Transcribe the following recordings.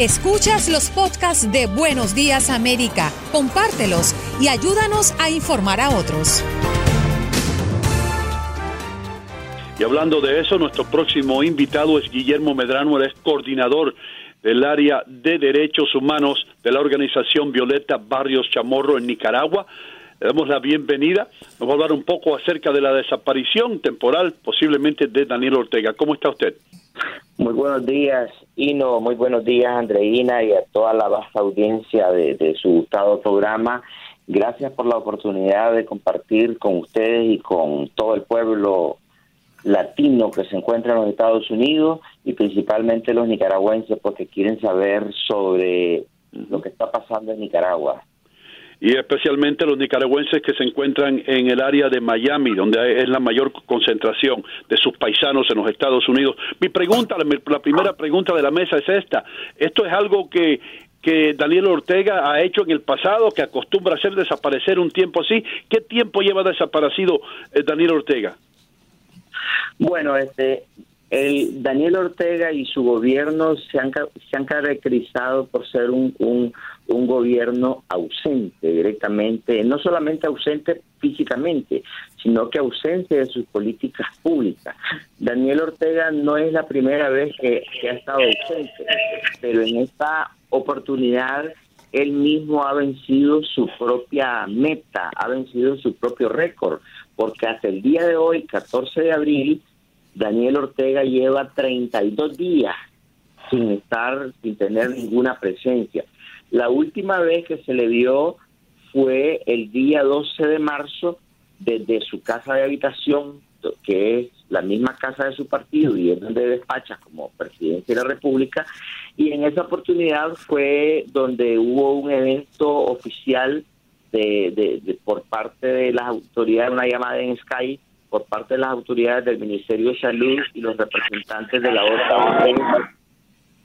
Escuchas los podcasts de Buenos Días América, compártelos y ayúdanos a informar a otros. Y hablando de eso, nuestro próximo invitado es Guillermo Medrano, él es coordinador del área de derechos humanos de la organización Violeta Barrios Chamorro en Nicaragua. Le damos la bienvenida. Nos va a hablar un poco acerca de la desaparición temporal, posiblemente de Daniel Ortega. ¿Cómo está usted? Muy buenos días, Ino. Muy buenos días, Andreina, y a toda la vasta audiencia de, su gustado programa. Gracias por la oportunidad de compartir con ustedes y con todo el pueblo latino que se encuentra en los Estados Unidos y principalmente los nicaragüenses porque quieren saber sobre lo que está pasando en Nicaragua y especialmente los nicaragüenses que se encuentran en el área de Miami, donde es la mayor concentración de sus paisanos en los Estados Unidos. Mi pregunta, la primera pregunta de la mesa es esta. ¿Esto es algo que, que Daniel Ortega ha hecho en el pasado, que acostumbra hacer desaparecer un tiempo así? ¿Qué tiempo lleva desaparecido eh, Daniel Ortega? Bueno, este, el Daniel Ortega y su gobierno se han, se han caracterizado por ser un, gobierno ausente directamente, no solamente ausente físicamente, sino que ausente de sus políticas públicas. Daniel Ortega no es la primera vez que, que ha estado ausente, pero en esta oportunidad él mismo ha vencido su propia meta, ha vencido su propio récord, porque hasta el día de hoy, 14 de abril, Daniel Ortega lleva 32 días sin estar, sin tener ninguna presencia. La última vez que se le vio fue el día 12 de marzo desde su casa de habitación, que es la misma casa de su partido y es donde despacha como presidente de la República. Y en esa oportunidad fue donde hubo un evento oficial de, por parte de las autoridades, una llamada en Skype por parte de las autoridades del Ministerio de Salud y los representantes de la OTAN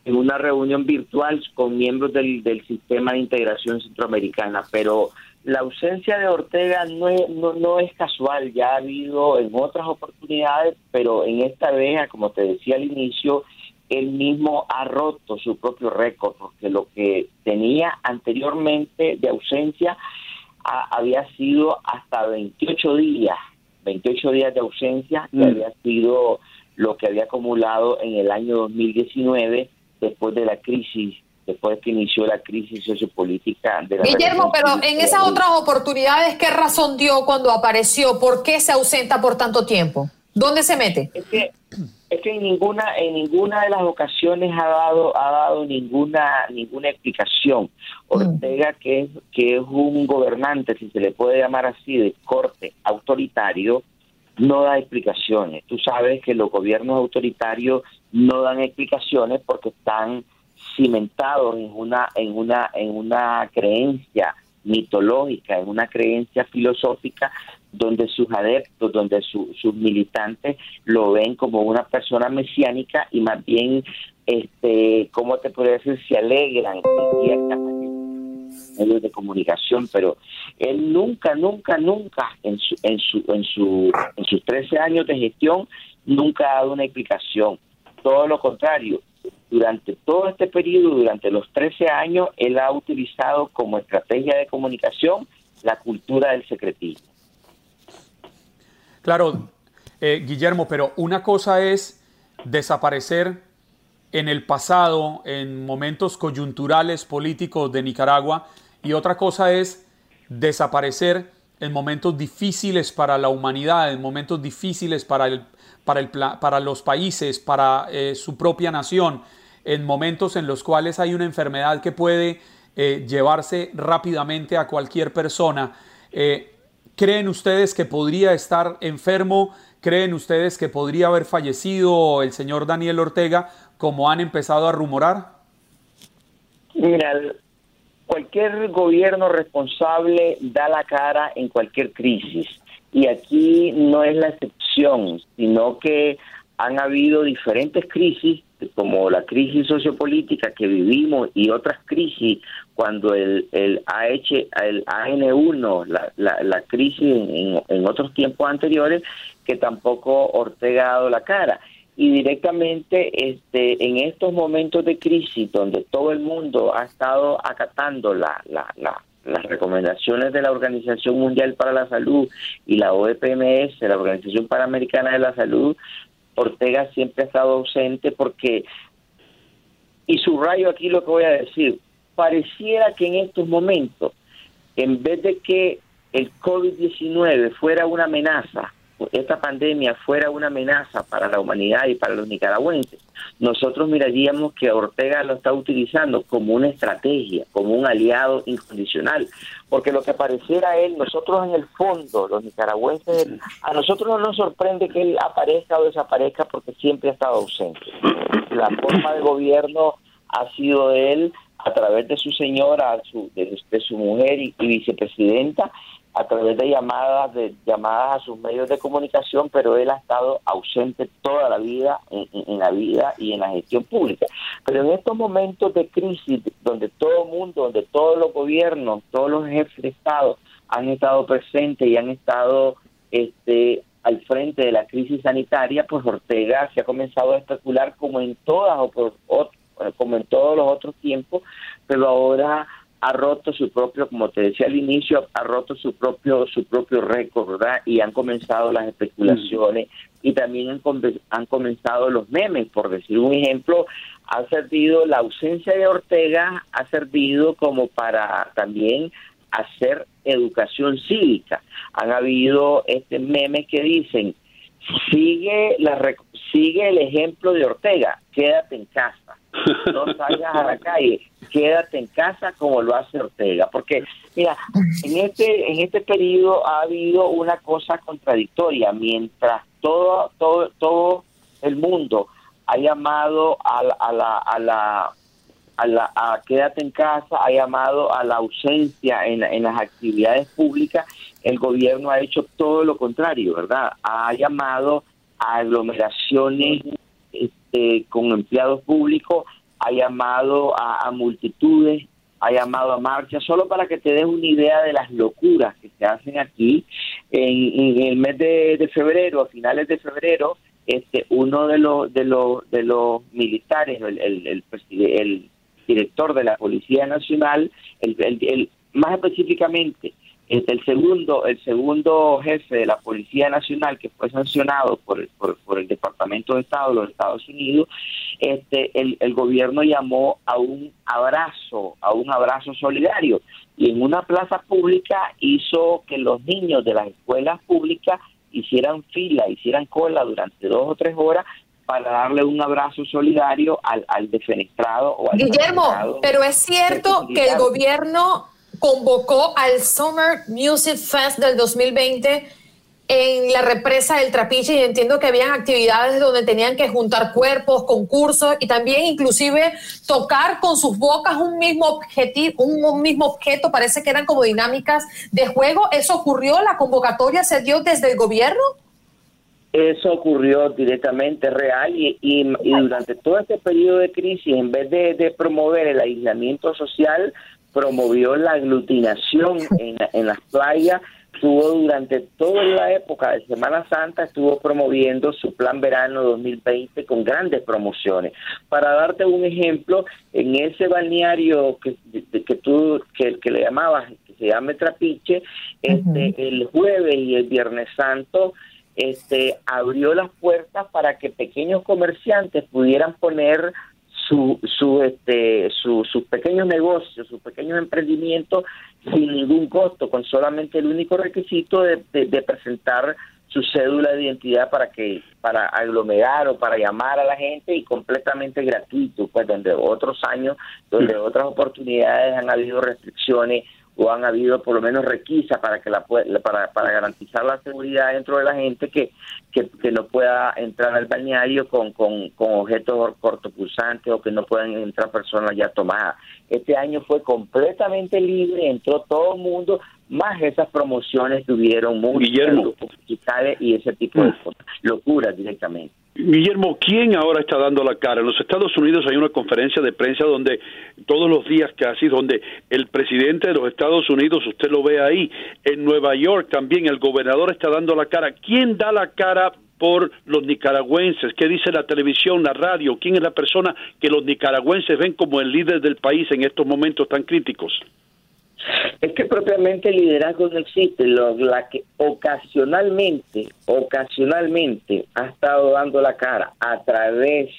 en una reunión virtual con miembros del, sistema de integración centroamericana. Pero la ausencia de Ortega no es, no, no es casual, ya ha habido en otras oportunidades, pero en esta vez, como te decía al inicio, él mismo ha roto su propio récord, porque lo que tenía anteriormente de ausencia había sido hasta 28 días 28 días de ausencia, que mm. había sido lo que había acumulado en el año 2019 después de la crisis después que inició la crisis sociopolítica de la Guillermo, pero en esas otras oportunidades, ¿qué razón dio cuando apareció? ¿Por qué se ausenta por tanto tiempo? ¿Dónde se mete? Es que, es que en ninguna en ninguna de las ocasiones ha dado ha dado ninguna ninguna explicación. Mm. Ortega que es que es un gobernante, si se le puede llamar así, de corte autoritario, no da explicaciones. Tú sabes que los gobiernos autoritarios no dan explicaciones porque están cimentados en una en una en una creencia mitológica, en una creencia filosófica donde sus adeptos, donde sus militantes lo ven como una persona mesiánica y más bien, este, ¿cómo te podría decir? Se alegran en ciertas medios de comunicación, pero él nunca, nunca, nunca en su, en su, en su, en sus 13 años de gestión nunca ha dado una explicación. Todo lo contrario, durante todo este periodo, durante los 13 años, él ha utilizado como estrategia de comunicación la cultura del secretismo. Claro, eh, Guillermo, pero una cosa es desaparecer en el pasado, en momentos coyunturales políticos de Nicaragua, y otra cosa es desaparecer en momentos difíciles para la humanidad, en momentos difíciles para, el, para, el, para los países, para eh, su propia nación, en momentos en los cuales hay una enfermedad que puede eh, llevarse rápidamente a cualquier persona. ¿Creen ustedes que podría estar enfermo? ¿Creen ustedes que podría haber fallecido el señor Daniel Ortega como han empezado a rumorar? Mira, cualquier gobierno responsable da la cara en cualquier crisis y aquí no es la excepción, sino que han habido diferentes crisis como la crisis sociopolítica que vivimos y otras crisis cuando el, el, AH, el AN1, la, la, la crisis en, otros tiempos anteriores, que tampoco Ortega ha dado la cara. y directamente este, en estos momentos de crisis donde todo el mundo ha estado acatando la, las recomendaciones de la Organización Mundial para la Salud y la OEPMS, la Organización Panamericana de la Salud, Ortega siempre ha estado ausente porque, y subrayo aquí lo que voy a decir, pareciera que en estos momentos, en vez de que el COVID-19 fuera una amenaza, esta pandemia fuera una amenaza para la humanidad y para los nicaragüenses, nosotros miraríamos que Ortega lo está utilizando como una estrategia, como un aliado incondicional, porque lo que pareciera él, nosotros en el fondo, los nicaragüenses, a nosotros no nos sorprende que él aparezca o desaparezca porque siempre ha estado ausente. La forma de gobierno ha sido él a través de su señora, de, su mujer y vicepresidenta, a través de llamadas de llamadas a sus medios de comunicación, pero él ha estado ausente toda la vida en, la vida y en la gestión pública. Pero en estos momentos de crisis, donde todo el mundo, donde todos los gobiernos, todos los jefes de Estado han estado presentes y han estado este, al frente de la crisis sanitaria, pues Ortega se ha comenzado a especular como en todas o como en todos los otros tiempos, pero ahora ha roto su propio, como te decía al inicio, ha roto su propio su propio récord, ¿verdad? Y han comenzado las especulaciones y también han, han comenzado los memes, por decir un ejemplo, ha servido la ausencia de Ortega ha servido como para también hacer educación cívica. Han habido este memes que dicen sigue la sigue el ejemplo de Ortega, quédate en casa, no salgas a la calle, quédate en casa como lo hace Ortega, porque mira, en este en este periodo ha habido una cosa contradictoria, mientras todo todo todo el mundo ha llamado a, a la a la a la a quédate en casa, ha llamado a la ausencia en, en las actividades públicas, el gobierno ha hecho todo lo contrario, ¿verdad? Ha llamado a aglomeraciones este, con empleados públicos, ha llamado a, multitudes, ha llamado a marchas, solo para que te des una idea de las locuras que se hacen aquí. En, el mes de, febrero, a finales de febrero, este, uno de los de los de los militares, el, el, el, el director de la Policía Nacional, el, el, más específicamente este, el segundo, el segundo jefe de la Policía Nacional que fue sancionado por el, por, el Departamento de Estado de los Estados Unidos, este, el, el gobierno llamó a un abrazo, a un abrazo solidario. Y en una plaza pública hizo que los niños de las escuelas públicas hicieran fila, hicieran cola durante dos o tres horas para darle un abrazo solidario al, al defenestrado o al Guillermo, pero es cierto que el gobierno convocó al Summer Music Fest del 2020 en la represa del Trapiche y entiendo que habían actividades donde tenían que juntar cuerpos, concursos y también inclusive tocar con sus bocas un mismo objetivo, un, mismo objeto, parece que eran como dinámicas de juego. ¿Eso ocurrió? ¿La convocatoria se dio desde el gobierno? Eso ocurrió directamente real y, durante todo este periodo de crisis, en vez de promover el aislamiento social, promovió la aglutinación en, en las playas, estuvo durante toda la época de Semana Santa, estuvo promoviendo su plan verano 2020 con grandes promociones. Para darte un ejemplo, en ese balneario que, que tú que, que le llamabas, que se llama Trapiche, este, el jueves y el viernes santo, este, abrió las puertas para que pequeños comerciantes pudieran poner su, su, este, su, sus pequeños negocios, sus pequeños emprendimientos sin ningún costo, con solamente el único requisito de, de, presentar su cédula de identidad para que para aglomerar o para llamar a la gente y completamente gratuito, pues donde otros años, donde otras oportunidades han habido restricciones o han habido por lo menos requisas para que la para, para garantizar la seguridad dentro de la gente que, que, no pueda entrar al balneario con, con, con objetos cortopulsantes o que no puedan entrar personas ya tomadas. Este año fue completamente libre, entró todo el mundo, más esas promociones tuvieron muchos y ese tipo de mm. cosas, locuras directamente. Guillermo, ¿quién ahora está dando la cara? En los Estados Unidos hay una conferencia de prensa donde todos los días casi, donde el presidente de los Estados Unidos, usted lo ve ahí, en Nueva York también el gobernador está dando la cara. ¿Quién da la cara por los nicaragüenses? ¿Qué dice la televisión, la radio? ¿Quién es la persona que los nicaragüenses ven como el líder del país en estos momentos tan críticos? Es que propiamente el liderazgo no existe, lo, la que ocasionalmente, ocasionalmente ha estado dando la cara a través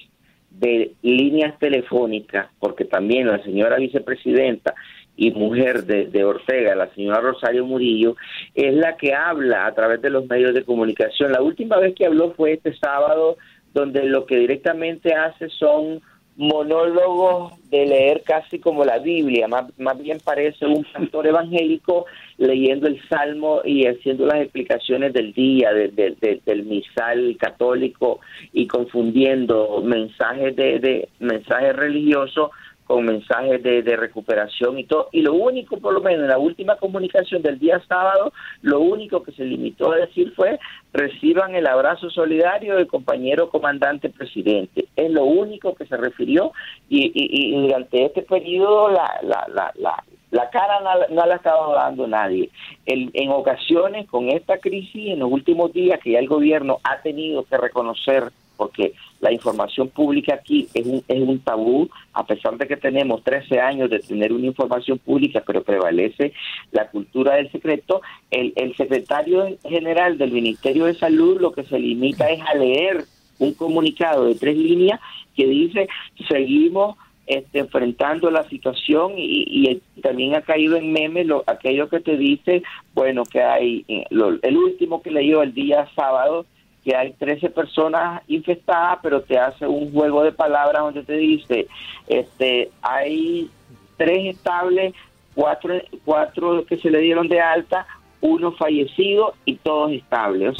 de líneas telefónicas, porque también la señora vicepresidenta y mujer de, de, Ortega, la señora Rosario Murillo, es la que habla a través de los medios de comunicación. La última vez que habló fue este sábado, donde lo que directamente hace son monólogos de leer casi como la Biblia, más, más bien parece un pastor evangélico leyendo el Salmo y haciendo las explicaciones del día, del misal católico y confundiendo mensajes de, de mensajes religiosos con mensajes de, de, recuperación y todo. Y lo único, por lo menos en la última comunicación del día sábado, lo único que se limitó a decir fue reciban el abrazo solidario del compañero comandante presidente. Es lo único que se refirió y, y, durante este periodo la, la, la, la la cara no, no, la ha estado dando nadie. El, en ocasiones, con esta crisis, en los últimos días que ya el gobierno ha tenido que reconocer porque la información pública aquí es un, es un tabú, a pesar de que tenemos 13 años de tener una información pública, pero prevalece la cultura del secreto, el, el secretario general del Ministerio de Salud lo que se limita es a leer un comunicado de tres líneas que dice seguimos este, enfrentando la situación y, y, también ha caído en meme lo, aquello que te dice, bueno, que hay, eh, lo, el último que leyó el día sábado, que hay 13 personas infectadas, pero te hace un juego de palabras donde te dice, este, hay tres estables, cuatro, cuatro que se le dieron de alta, uno fallecido y todos estables.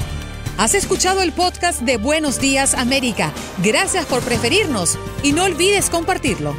Has escuchado el podcast de Buenos Días América. Gracias por preferirnos y no olvides compartirlo.